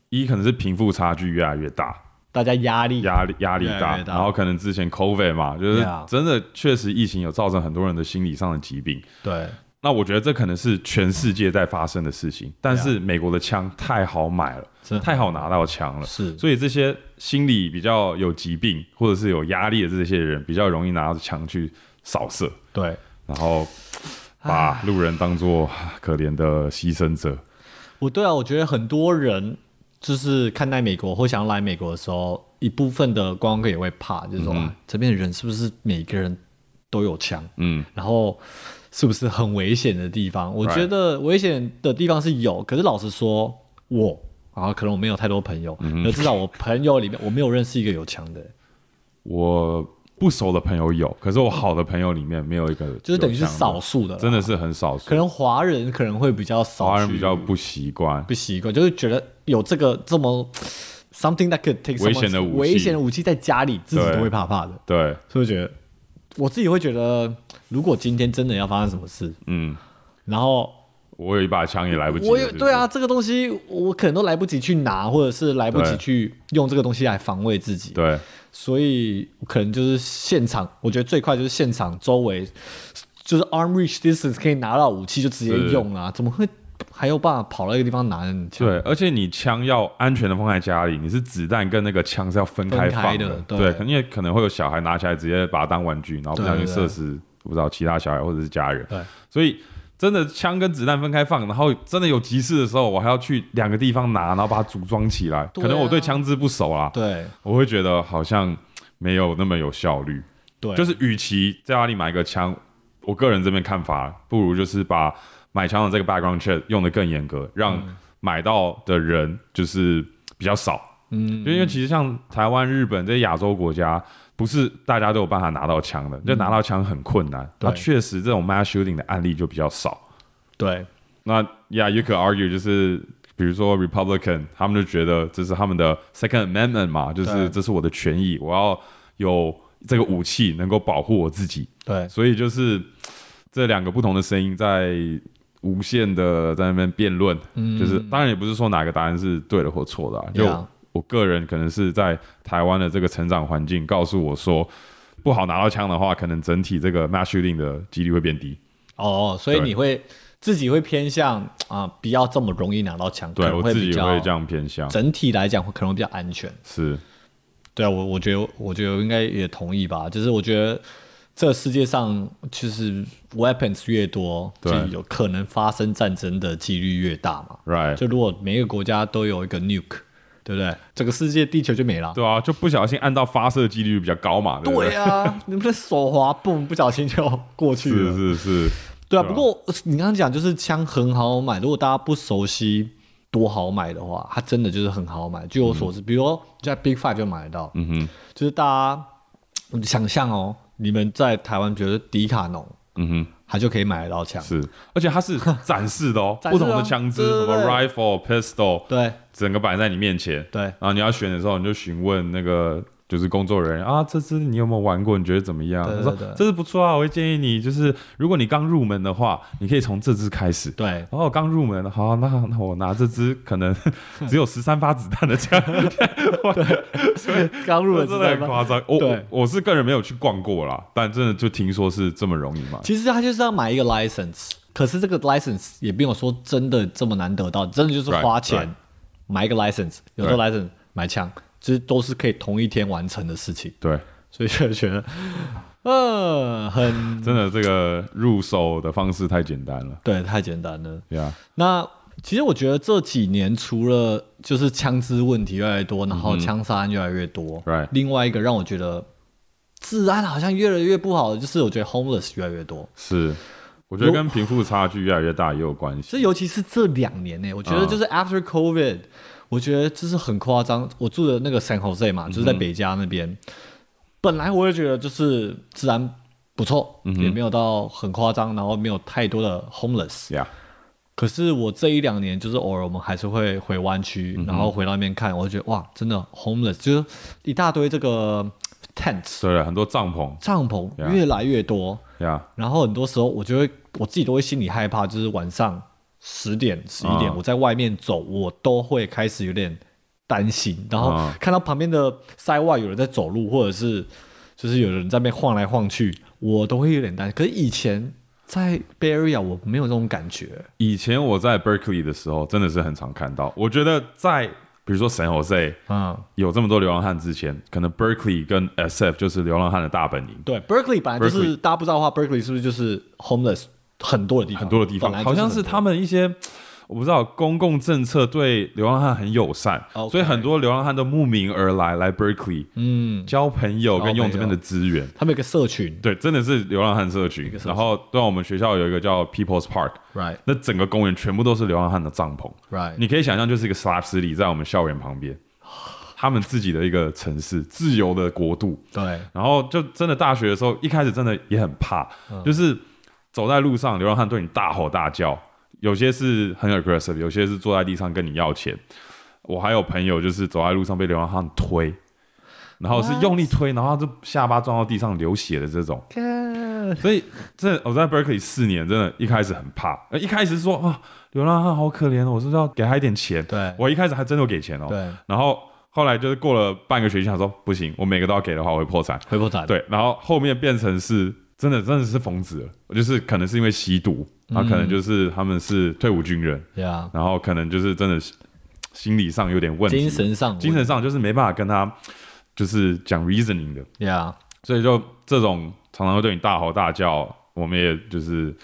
一可能是贫富差距越来越大，
大家压力。
压力压力大，然后可能之前 COVID 嘛，就是真的确实疫情有造成很多人的心理上的疾病。
对。
那我觉得这可能是全世界在发生的事情，但是美国的枪太好买了太好拿到枪了，
是。
所以这些心理比较有疾病或者是有压力的这些人，比较容易拿着枪去扫射，
对，
然后把路人当做可怜的牺牲者。
我对啊，我觉得很多人就是看待美国或想要来美国的时候，一部分的观光客也会怕，就是说、
嗯
啊这边的人是不是每个人都有枪，
嗯，
然后是不是很危险的地方？我觉得危险的地方是有，可是老实说，我啊，可能我没有太多朋友，
嗯
至少我朋友里面我没有认识一个有枪的。
我不熟的朋友有，可是我好的朋友里面没有一个有，
就是等于是少数的，
真的是很少数。
可。能华人可能会比较少，
华人比较不习惯，
不习惯，就是觉得有这个这么 something that could take
危险的武器。
危险的武器在家里，自己都会怕怕的，
对，
所以我觉得我自己会觉得，如果今天真的要发生什么事，
嗯，
然后
我有一把枪也来不及了。
我有
是不是
对啊，，这个东西我可能都来不及去拿，或者是来不及
对。
去用这个东西来防卫自己，
对，
所以可能就是现场，我觉得最快就是现场周围就是 arm reach distance 可以拿到武器就直接用啊，怎么会还有办法跑到一个地方拿？
对，而且你枪要安全的放在家里，你是子弹跟那个枪是要分开放
的对
对，可能因为可能会有小孩拿起来直接把它当玩具，然后不小心射死不知道其他小孩或者是家人。
对，
所以真的枪跟子弹分开放，然后真的有急事的时候，我还要去两个地方拿，然后把它组装起来。
啊
可能我对枪支不熟啦，
对
我会觉得好像没有那么有效率。
对，
就是与其在家里买一个枪，我个人这边看法，不如就是把买枪的这个 background check 用的更严格，让买到的人就是比较少。
嗯，
因为其实像台湾、日本这些亚洲国家，不是大家都有办法拿到枪的，就拿到枪很困难。那确实这种 mass shooting 的案例就比较少。
对
那 yeah，you could argue 就是。比如说 Republican，他们就觉得这是他们的 Second Amendment 嘛，就是这是我的权益，我要有这个武器能够保护我自己。
对
所以就是这两个不同的声音在无限的在那边辩论，就是当然也不是说哪个答案是对的或错的、啊，就我个人可能是在台湾的这个成长环境告诉我说，不好拿到枪的话，可能整体这个 mass shooting 的几率会变低。
哦，所以你会自己会偏向啊，不要这么容易拿到枪，
对我自己
能会
这样偏向，
整体来讲会可能会比较安全。
是。
对啊，我我觉得我觉得应该也同意吧，就是我觉得这世界上就是 weapons 越多，就
对
有可能发生战争的几率越大嘛。
right，
就如果每一个国家都有一个 nuke，对不对？整个世界地球就没了。
对啊，就不小心按到发射几率比较高嘛，对不对？
对啊，*laughs* 你们的手滑，嘣，不小心就过去了。
是是是，
对啊，不过你刚刚讲就是枪很好买，如果大家不熟悉多好买的话，它真的就是很好买。据我所知，比如说在 Big Five 就买得到，
嗯哼，
就是大家嗯想象哦，你们在台湾觉得迪卡侬，
嗯哼。
他就可以买得到枪。
是，而且它是展示的哦，*laughs* 不同的枪支，什么
对
rifle、pistol，
对
整个摆在你面前。
对，
然后你要选的时候，你就询问那个就是工作人员啊，这支你有没有玩过？你觉得怎么样？他说
对对对
这支不错啊，我会建议你，就是如果你刚入门的话，你可以从这支开始。
对，
然后刚入门，好，那那我拿这支可能 *laughs* 只有十三发子弹的枪，*laughs* 所以
刚入门
真的很夸张。我我我是个人没有去逛过啦，但真的就听说是这么容易嘛。
其实他就是要买一个 license，可是这个 license 也没有说真的这么难得到，真的就是花钱
right.
买一个 license，有时候 license 买枪，其实都是可以同一天完成的事情，
对，
所以就觉得，呃，很
真的这个入手的方式太简单了。
对，太简单了。
对啊，
那其实我觉得这几年除了就是枪支问题越来越多，然后枪杀案越来越多，另外一个让我觉得治安好像越来越不好的，就是我觉得 homeless 越来越多。
是，我觉得跟贫富差距越来越大也有关系。
这尤其是这两年呢、我觉得就是 after COVID，、我觉得这是很夸张。我住的那个 San Jose 嘛，就是在北加那边，本来我也觉得就是治安不错，也没有到很夸张，然后没有太多的 homeless。
Yeah，
可是我这一两年，就是偶尔我们还是会回湾区，然后回到那边看，我就觉得哇，真的 homeless 就是一大堆这个 tents
对，很多帐篷。
帐篷越来越多。
呀
然后很多时候我就会我自己都会心里害怕，就是晚上十点、十一点
啊
我在外面走，我都会开始有点担心，然后
啊
看到旁边的塞外有人在走路，或者是就是有人在那边晃来晃去，我都会有点担心。可是以前在 Bay Area 我没有这种感觉，
以前我在 Berkeley 的时候，真的是很常看到。我觉得在比如说 San Jose
嗯，
有这么多流浪汉之前，可能 Berkeley 跟 SF 就是流浪汉的大本营。
对，Berkeley 本来就是大家不知道的话，Berkeley 是不是就是 homeless 很多的地方？
很多的地方好像是他们一些我不知道公共政策对流浪汉很友善所以很多流浪汉都慕名而来来 Berkeley
嗯，
交朋友跟用这边的资源。
他们有个社群
对，真的是流浪汉社群。
社群
然后，对啊，我们学校有一个叫 People's
Park，，right
那整个公园全部都是流浪汉的帐篷。
right，
你可以想象，就是一个 slab city 在我们校园旁边，*sighs* 他们自己的一个城市，自由的国度。
对，
然后就真的大学的时候，一开始真的也很怕，就是走在路上，流浪汉对你大吼大叫，有些是很 aggressive，有些是坐在地上跟你要钱。我还有朋友就是走在路上被流浪汉推，然后是用力推，然后他就下巴撞到地上流血的这种。所以这我在 Berkeley 四年，真的一开始很怕，呃一开始说啊，流浪汉好可怜哦，我是不是要给他一点钱？
对
我一开始还真的有给钱哦。
对，
然后后来就是过了半个学期，想说不行，我每个都要给的话，我会破产。
会破产，
对，然后后面变成是真的真的是疯子了，就是可能是因为吸毒，然后可能就是他们是退伍军人，
呀，
然后可能就是真的是心理上有点问题，
精神上
精神上就是没办法跟他就是讲 reasoning 的，
呀，
所以就这种常常会对你大吼大叫，我们也就是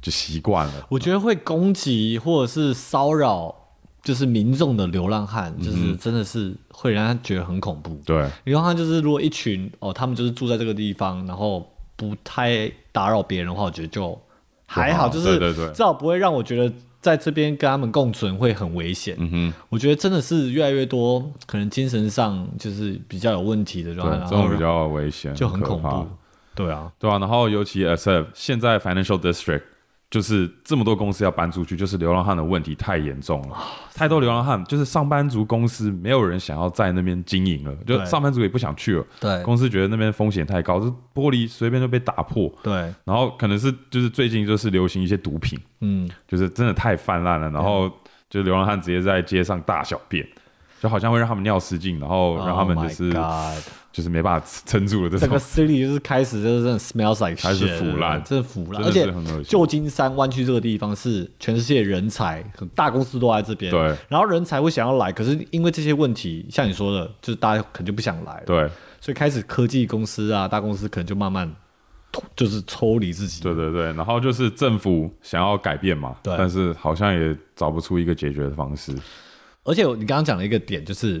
就习惯了。
我觉得会攻击或者是骚扰，就是民众的流浪汉，
嗯。
就是真的是会让他觉得很恐怖。
对，
流浪汉就是如果一群哦，他们就是住在这个地方，然后不太打扰别人的话，我觉得就还好，
就
是至少不会让我觉得在这边跟他们共存会很危险。
嗯哼，
我觉得真的是越来越多，可能精神上就是比较有问题的流浪汉，
对，
然后
这种比较危险，
就很恐怖。对啊，
对啊，然后尤其 SF 现在 Financial District 就是这么多公司要搬出去，就是流浪汉的问题太严重了，太多流浪汉，就是上班族公司没有人想要在那边经营了，就上班族也不想去了，
对。
公司觉得那边风险太高，这玻璃随便就被打破，
对，
然后可能是就是最近就是流行一些毒品，
嗯，
就是真的太泛滥了，然后就流浪汉直接在街上大小便。就好像会让他们尿失禁，然后让他们就
Oh
是、就是没办法撑住了这种。
整个，city 就是开始就是真的 smells like
开始腐烂。
真的腐烂，而且旧金山湾区这个地方是全世界人才，很大公司都在这边，
对，
然后人才会想要来，可是因为这些问题，像你说的，就是大家可能就不想来，
对。
所以开始科技公司啊，大公司可能就慢慢就是抽离自己，
对对对，然后就是政府想要改变嘛，
对。
但是好像也找不出一个解决的方式。
而且你刚刚讲了一个点，就是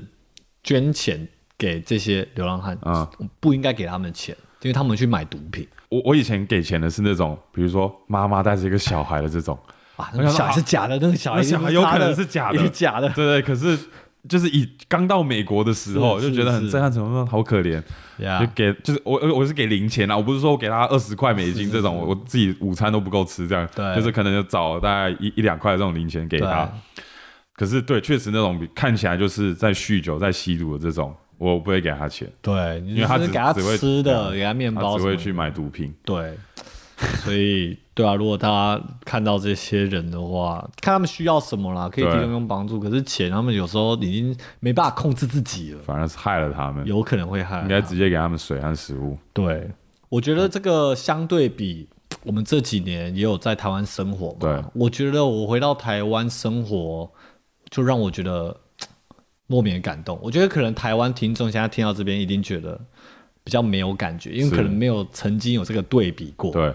捐钱给这些流浪汉，
嗯
不应该给他们钱，因为他们去买毒品。
我我以前给钱的是那种，比如说妈妈带着一个小孩的这种，
啊。那个小孩是假的，那个小孩
小孩有可能是假的。
是假的。
对对，可是就是以刚到美国的时候就觉得很震撼，怎么好可怜，就，给就是我我我是给零钱啊，我不是说我给他二十块美金这种，我我自己午餐都不够吃这样，
对。
就是可能就找大概一一两块这种零钱给他。可是对，确实那种比看起来就是在酗酒、在吸毒的这种，我不会给他钱，
对，你
因为他只
是给他吃的，给他面包
只会去买毒品。
对，*laughs* 所以对啊，如果大家看到这些人的话，看他们需要什么啦，可以提
对
供帮助。可是钱，他们有时候已经没办法控制自己了，
反而是害了他们，
有可能会害
应该直接给他们水和食物。
对，我觉得这个相对比我们这几年也有在台湾生活嘛，
对
我觉得我回到台湾生活，就让我觉得莫名的感动。我觉得可能台湾听众现在听到这边一定觉得比较没有感觉，因为可能没有曾经有这个对比过。
对，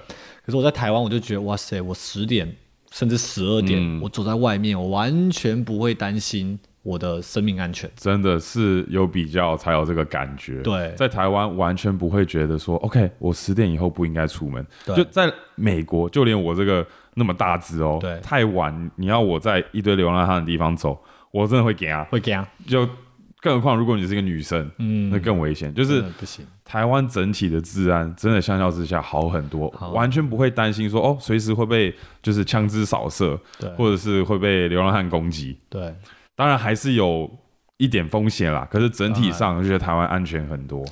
可是我在台湾，我就觉得哇塞，我十点甚至十二点，
嗯
我走在外面，我完全不会担心我的生命安全。
真的是有比较才有这个感觉。
对
在台湾完全不会觉得说，OK，我十点以后不应该出门。
对
就在美国，就连我这个那么大只哦，
对
太晚你要我在一堆流浪汉的地方走，我真的会给啊。
会给啊，
就更何况如果你是一个女生，
嗯
那更危险。就是
不行。
台湾整体的治安真的相较之下好很多，
好
完全不会担心说哦，随时会被就是枪支扫射，
对
或者是会被流浪汉攻击。
对，
当然还是有一点风险啦，可是整体上就觉得台湾安全很多。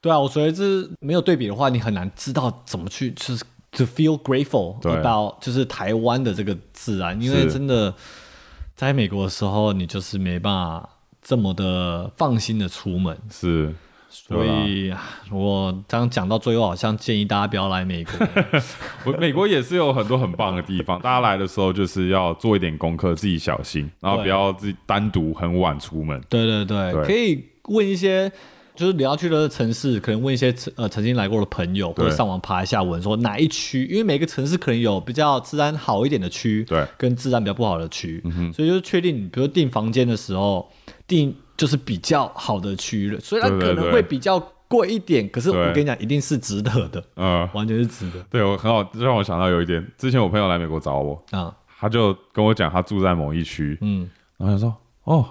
对啊，我所以这没有对比的话，你很难知道怎么去就是 to feel grateful
对
about 就是台湾的这个治安，因为真的在美国的时候，你就是没办法这么的放心的出门。
是，
所以，我刚刚讲到最后，好像建议大家不要来美国。*laughs*
我美国也是有很多很棒的地方，大家来的时候就是要做一点功课，自己小心，然后不要自己单独很晚出门。
对对对，
对
可以问一些，就是你要去的城市，可能问一些呃曾经来过的朋友，或者上网爬一下文，说哪一区，因为每个城市可能有比较治安好一点的区，
对。嗯
跟治安比较不好的区，所以就是确定，比如说订房间的时候订就是比较好的区域了，虽然
对对对。
可能会比较贵一点，可是我跟你讲，一定是值得的，
嗯，
完全是值得。
对我很好，这让我想到有一点，之前我朋友来美国找我，
啊，
他就跟我讲他住在某一区，
嗯，
然后他说：“哦，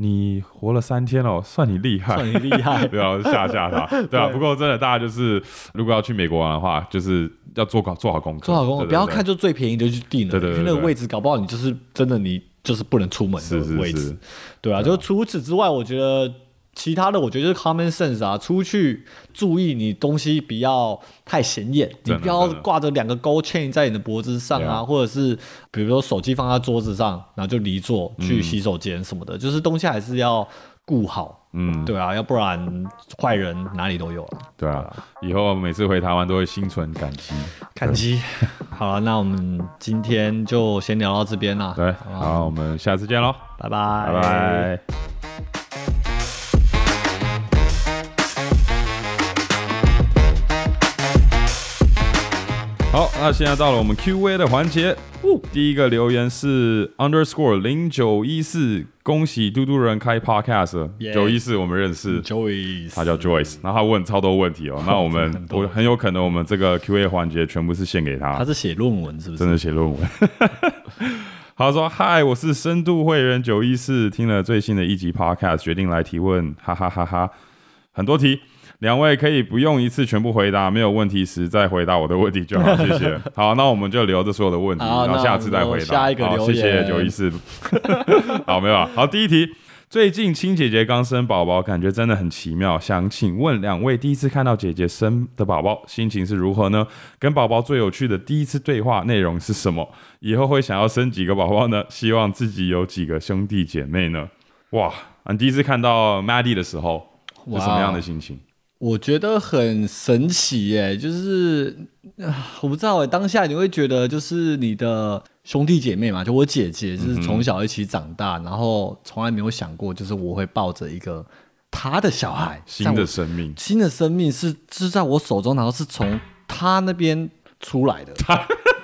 你活了三天哦，算你厉害。”
算你厉害 *laughs*
对啊，吓吓他。*laughs* 对啊，不过真的，大家就是如果要去美国玩的话，就是要做好做好功课，
做好功课，不要看。就最便宜的就去订了，
对对对对
因为那个位置搞不好你就是真的你就是不能出门的位置
是，
对啊，就除此之外，我觉得其他的，我觉得就是 common sense 啊，出去注意你东西不要太显眼，你不要挂着两个 gold chain 在你的脖子上啊，或者是比如说手机放在桌子上，然后就离座
嗯
去洗手间什么的，就是东西还是要顾好，
嗯，
对啊，要不然坏人哪里都有了。
对啊，以后每次回台湾都会心存感激。
感激。好了，那我们今天就先聊到这边啦。
对，
好，
我们下次见喽，
拜拜，
拜拜。好，那现在到了我们 Q&A 的环节。第一个留言是 underscore 零九一四，恭喜嘟嘟人开 podcast 九一四我们认识
，Joey，
他叫 Joyce，然后他问超多问题哦。*laughs* 那我们
很
我很有可能我们这个 Q&A 环节全部是献给他
他，是写论文是不是？
真的写论文。*laughs* 他说：“嗨，我是深度会员九一四，听了最新的一集 Podcast，决定来提问，哈哈哈哈！很多题，两位可以不用一次全部回答，没有问题时再回答我的问题就好，谢谢。*laughs* 好，那我们就留着所有的问题，然后下次再回答。
下一个
谢谢
言
九一四。*laughs* 好，没有了。好，第一题。最近亲姐姐刚生宝宝，感觉真的很奇妙。想请问两位，第一次看到姐姐生的宝宝，心情是如何呢？跟宝宝最有趣的第一次对话内容是什么？以后会想要生几个宝宝呢？希望自己有几个兄弟姐妹呢？哇，你第一次看到 Maddie 的时候是什么样的心情？
我觉得很神奇耶，就是啊我不知道哎，当下你会觉得就是你的兄弟姐妹嘛，就我姐姐，就是从小一起长大，然后从来没有想过，就是我会抱着一个她的小孩，
新的生命，
新的生命是是在我手中，然后是从她那边出来的。*laughs*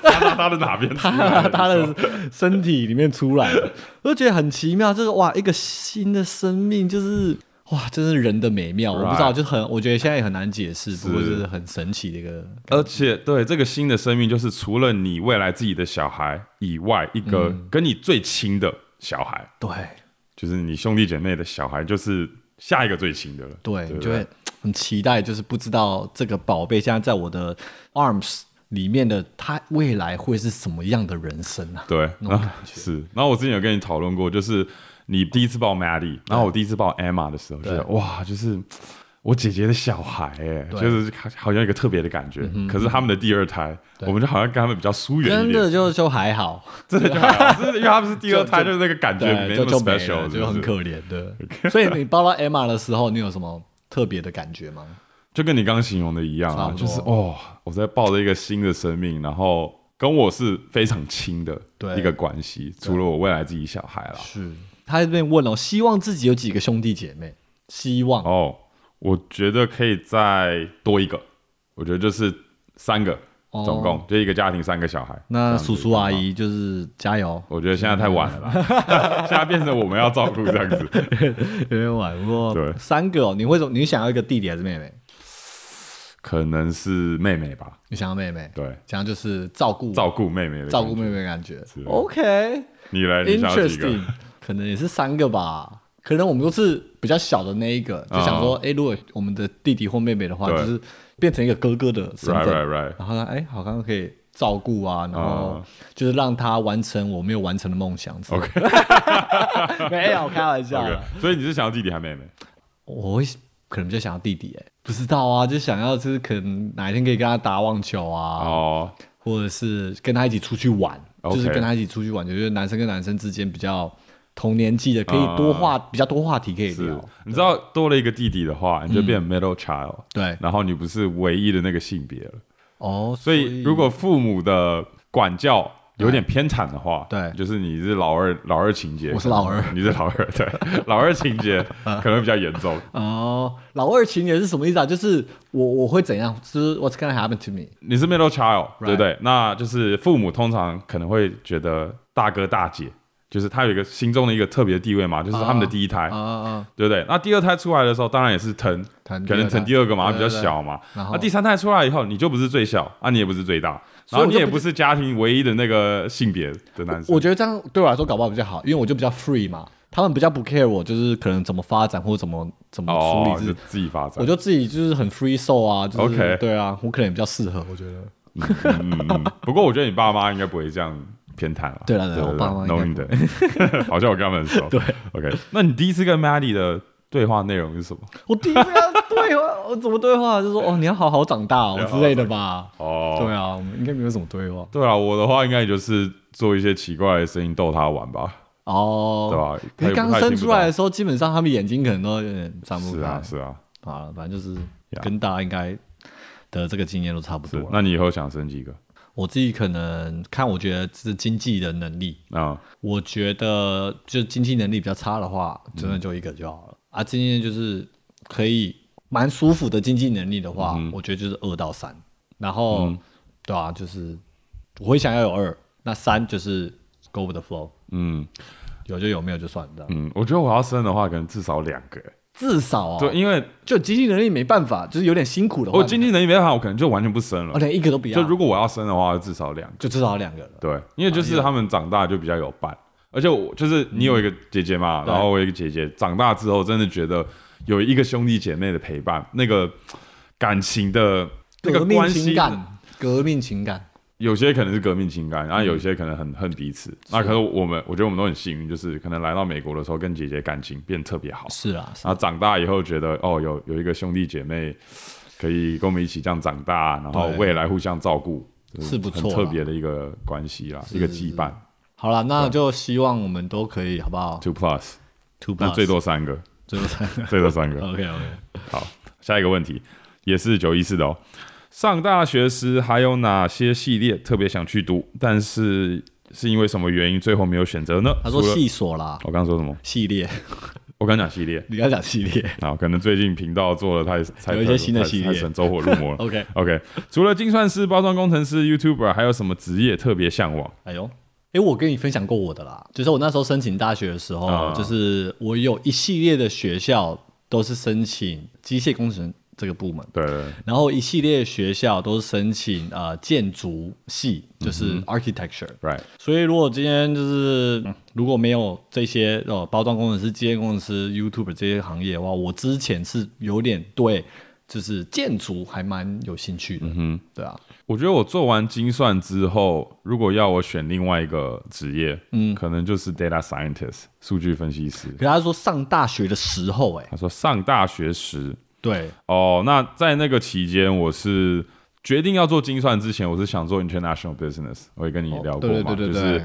他他他的哪边
他他的身体里面出来的，我就觉得很奇妙。就是哇，一个新的生命，就是哇，真是人的美妙。我不知道就很，我觉得现在也很难解释，不过
是
就是很神奇的一个。
而且对这个新的生命，就是除了你未来自己的小孩以外，一个
嗯
跟你最亲的小孩，
对
就是你兄弟姐妹的小孩，就是下一个最亲的了。
对，
对不
你就会很期待，就是不知道这个宝贝现在在我的 arms 里面的，他未来会是什么样的人生啊？
对，
那种感
啊是。然后我之前有跟你讨论过，就是你第一次抱 Maddie，然后我第一次抱 Emma 的时候，觉得哇，就是我姐姐的小孩，哎，就是好像一个特别的感觉。可是他们的第二胎，我们就好像跟他们比较疏远一
真，的就就还好，
真的就还好，就是因为他们是第二胎，*laughs*
就
就是那个感觉，没那么
就就没
special，
就很可怜的。所以你抱到 Emma 的时候，你有什么特别的感觉吗？
就跟你刚刚形容的一样啊，就是哦，我在抱着一个新的生命，然后跟我是非常亲的
对。
一个关系，除了我未来自己小孩啦。
是他这边问哦，希望自己有几个兄弟姐妹？希望
哦，我觉得可以再多一个，我觉得就是三个，
哦
总共就一个家庭三个小孩。
那叔叔阿，姨就是加油，
我觉得现在太晚了啦，*laughs* 现在变成我们要照顾这样子。*laughs*
有点晚。不过
对
三个哦，你为什么你想要一个弟弟还是妹妹？
可能是妹妹吧，
你想要妹妹，
对，
想要就是照顾
照顾妹妹的，
照顾妹。妹的感觉
是。
OK，
你来，你想要几个
interesting，可能也是三个吧。可能我们都是比较小的那一个，就想说，哎、如果我们的弟弟或妹妹的话，就是变成一个哥哥的身份
right, right。
然后呢，哎、好像可以照顾啊，然后
嗯
就是让他完成我没有完成的梦想。
OK，*laughs*
没有开玩笑。
所以你是想要弟弟还是妹妹？
我会可能比较想要弟弟、哎，不知道啊，就想要就是可能哪一天可以跟他打网球啊，
哦，
或者是跟他一起出去玩就是跟他一起出去玩，就是男生跟男生之间比较同年纪的，可以多话、比较多话题可以聊。，
你知道多了一个弟弟的话，你就变 middle child，
对，
然后你不是唯一的那个性别了。
哦，
所以如果父母的管教有点偏袒的话，
对
就是你是老二，老二情节，
我是老二 *laughs*
你是老二，*laughs* 对，老二情节 *laughs* 可能比较严重。
哦，老二情节是什么意思啊？就是我我会怎样？就是 What's gonna happen to me？
你是 middle
child，Right
对不对？那就是父母通常可能会觉得大哥大姐，就是他有一个心中的一个特别地位嘛，就是他们的第一胎，
啊啊，
对不对？那第二胎出来的时候，当然也是疼，
疼
可能疼第二个嘛，比较小嘛。那第三胎出来以后，你就不是最小啊，你也不是最大，然后你也不是家庭唯一的那个性别的男生。
我觉得这样对我来说搞不好比较好，因为我就比较 free 嘛，他们比较不 care 我，就是可能怎么发展或者怎么怎么处理自己，
自己发展。
我就自己就是很 free soul 啊，就是
OK
对啊，我可能也比较适合，我觉得。
嗯嗯嗯。不过我觉得你爸妈应该不会这样偏袒了。
对了对啦我爸妈应该
knowing 的，*laughs* 好像我跟他们很熟。对，OK。那你第一次跟 Maddie 的对话内容是什么？
我第一次要对话，我怎么对话？就说哦，你要好好长大哦 *laughs* 之类的吧。
哦，
对啊，我们应该没有什么对话
对啊，我的话应该也就是做一些奇怪的声音逗他玩吧，
哦。
对吧？
可是刚生出来的时候，基本上他们眼睛可能都有点张不开
是啊，。是啊，
好了，反正就是跟大家应该的这个经验都差不多。。
那你以后想生几个？
我自己可能看，我觉得是经济的能力。
啊，
我觉得就经济能力比较差的话，真的就一个就好了。啊，今天就是可以蛮舒服的经济能力的话，我觉得就是二到三。然后，
嗯
对啊，就是我会想要有二，那三就是 go with the flow，
嗯
有就有，没有就算的。
嗯，我觉得我要生的话，可能至少两个。
至少哦，
对，因为
就经济能力没办法，就是有点辛苦的话，
我经济能力没办法，我可能就完全不生了。
我连一个都不要，
就如果我要生的话，至少两个。
就至少两个了。
对，因为就是他们长大就比较有伴，而且我就是你有一个姐姐嘛，
对
然后我有一个姐姐，长大之后真的觉得有一个兄弟姐妹的陪伴，那个感情的那个
革命
关系，
情感，革命情感，
有些可能是革命情感，然后有些可能很恨彼此。那可能我们，我觉得我们都很幸运，就是可能来到美国的时候，跟姐姐感情变得特别好。
是啊，是
然后长大以后觉得，哦，有有一个兄弟姐妹可以跟我们一起这样长大，然后未来互相照顾，是
不错
很特别的一个关系啦，一个羁绊。
好了，那就希望我们都可以，好不好
Two
plus，？Two
那
plus
最多三个，
最多三个。
最多三个。
OK *laughs* OK，
好，下一个问题也是九一四的哦。上大学时还有哪些系列特别想去读，但是是因为什么原因最后没有选择呢？
他说
除了
细说啦，
我刚刚说什么？
系列
我 *laughs* 我刚讲系列，
你刚讲系列
啊，可能最近频道做的太太
有一些新的
太
系列
走火入魔了。*laughs* OK，OK，除了精算师、包装工程师、YouTuber，还有什么职业特别向往？
哎呦。哎，我跟你分享过我的啦，就是我那时候申请大学的时候，
啊
就是我有一系列的学校都是申请机械工程这个部门，
对。对，
然后一系列的学校都是申请呃建筑系，就是 architecture。
right，
所以如果今天就是、嗯如果没有这些哦包装工程师、机械工程师、YouTube 这些行业的话，我之前是有点对就是建筑还蛮有兴趣的。
嗯，
对啊，
我觉得我做完精算之后，如果要我选另外一个职业，嗯，可能就是 data scientist 数据分析师。
可是他说上大学的时候、哎，
他说上大学时，
对，
哦，那在那个期间，我是决定要做精算之前，我是想做 international business，我也跟你聊过嘛，
哦对对对对
就是，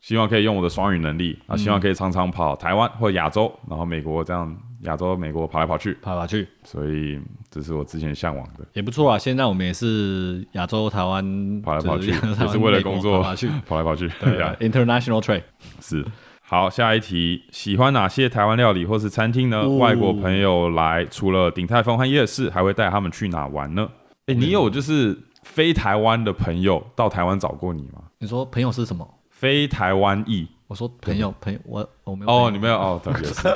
希望可以用我的双语能力啊，希望可以常常跑台湾或亚洲，然后美国这样亚洲、美国跑来跑去，
跑来跑去
所以这是我之前向往的。
也不错啊。现在我们也是亚洲、台湾
跑来跑去，也是为了工作
跑来跑去，
跑来跑去，
对 *laughs*
呀
啊，international trade。
是。好，下一题，喜欢哪些台湾料理或是餐厅呢？
哦
外国朋友来，除了鼎泰丰和夜市，还会带他们去哪玩呢？哎、你有就是非台湾的朋友到台湾找过你吗？
你说朋友是什么？
非台湾裔
我说朋友，朋友，我我没有
哦，你没有哦，对，也是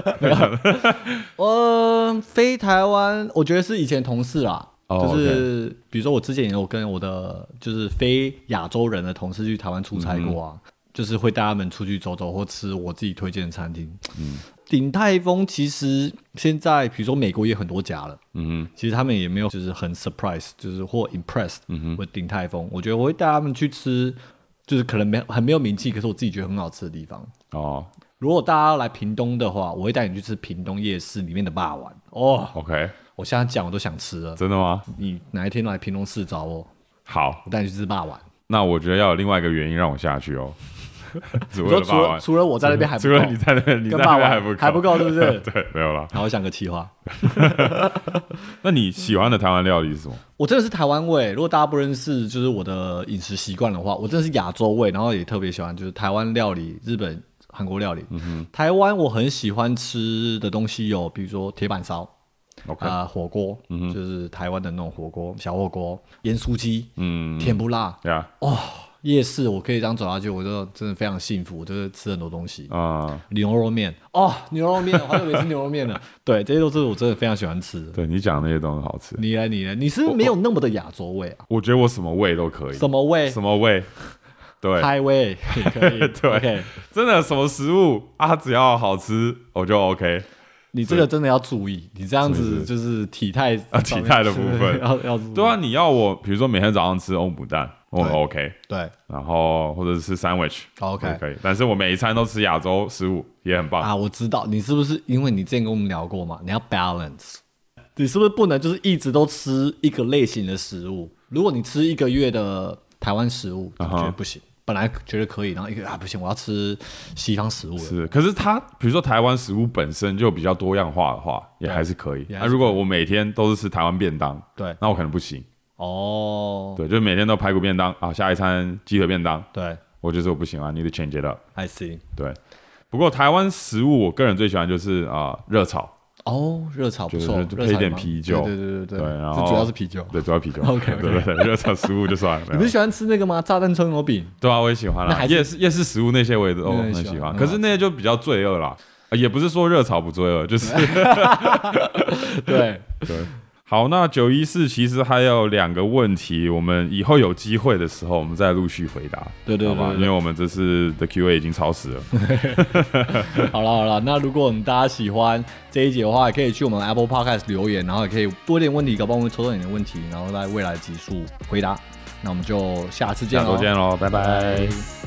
*laughs*
呃，非台湾，我觉得是以前同事啦。
哦
就是比如说我之前也有跟我的就是非亚洲人的同事去台湾出差过啊，就是会带他们出去走走或吃我自己推荐的餐厅。嗯，鼎泰丰其实现在比如说美国也很多家了，
嗯
其实他们也没有就是很 surprise，就是或 impressed
嗯哼
鼎泰丰。我觉得我会带他们去吃，就是可能没很没有名气，可是我自己觉得很好吃的地方。
哦
如果大家来屏东的话，我会带你去吃屏东夜市里面的霸王哦。
，OK，
我现在讲我都想吃了。
真的吗？
你哪一天来屏东市找我，
好，
我带你去吃霸王。
那我觉得要有另外一个原因让我下去哦，*laughs*
除
了
除了我在那边还不够，*laughs*
除了你在那边，你在那边还不够，
还不够，对不对？*laughs*
对，没有了。
好，我想个气话。
那你喜欢的台湾料理是什么？
我真的是台湾味。如果大家不认识就是我的饮食习惯的话，我真的是亚洲味，然后也特别喜欢就是台湾料理、日本、韩国料理。
嗯
台湾我很喜欢吃的东西有，比如说铁板烧。啊、火锅，
嗯
就是台湾的那种火锅，小火锅、盐酥鸡、
嗯，
甜不辣，
呀，
夜市我可以这样走下去，我就真的非常幸福，就是吃很多东西。
啊，
牛肉面哦，牛肉面，我好久没吃牛肉面了。*laughs* 对，这些都是我真的非常喜欢吃的。
对你讲那些都很好吃。
你呢？你呢？你是不是没有那么的亚洲味啊？
我觉得我什么味都可以，
什么味？
什么味，对，
嗨味也可以。*laughs*
对真的什么食物啊，只要好吃我就 OK。
你这个真的要注意，你这样子就是体态
啊体态的部分 *laughs*
要要。
对啊，你要我比如说每天早上吃欧姆蛋，OK，
对
然后或者是吃 sandwich。
，OK
可以，但是我每一餐都吃亚洲食物，也很棒。
啊，我知道你是不是因为你之前跟我们聊过嘛？你要 balance，你是不是不能就是一直都吃一个类型的食物？如果你吃一个月的台湾食物，就觉得不行。本来觉得可以，然后一个啊不行，我要吃西方食物。
是，可是它比如说台湾食物本身就比较多样化的话，也还是可以。那、如果我每天都是吃台湾便当，
对，
那我可能不行。
哦，
对，就是每天都排骨便当啊，下一餐鸡腿便当，
对
我觉得我不行啊，need to change it up。
，I see。
对，不过台湾食物我个人最喜欢就是啊热、炒，
哦，热炒不
就是
错，
就配点
热炒也蛮
啤酒
对对对对
对然后
就主要是啤酒。
对，主要啤酒。
OK，OK
对对对，热炒食物就算了。*laughs*
你不是喜欢吃那个吗？炸弹葱油饼。
对啊，我也喜欢啦。夜市夜市食物那些我也都很喜欢，可是那些就比较罪恶啦。啊也不是说热炒不罪恶，就是 *laughs*
对，*laughs*
对。好，那九一四其实还有两个问题，我们以后有机会的时候，我们再陆续回答，
对对
好吧？
对
因为我们这次的 Q&A 已经超时了。*laughs*
好了好了，那如果我们大家喜欢这一集的话，也可以去我们 Apple Podcast 留言，然后也可以多点问题，搞不好我们抽到你的问题，然后在未来集数回答。那我们就下次见喽，
下周见喽，拜拜
拜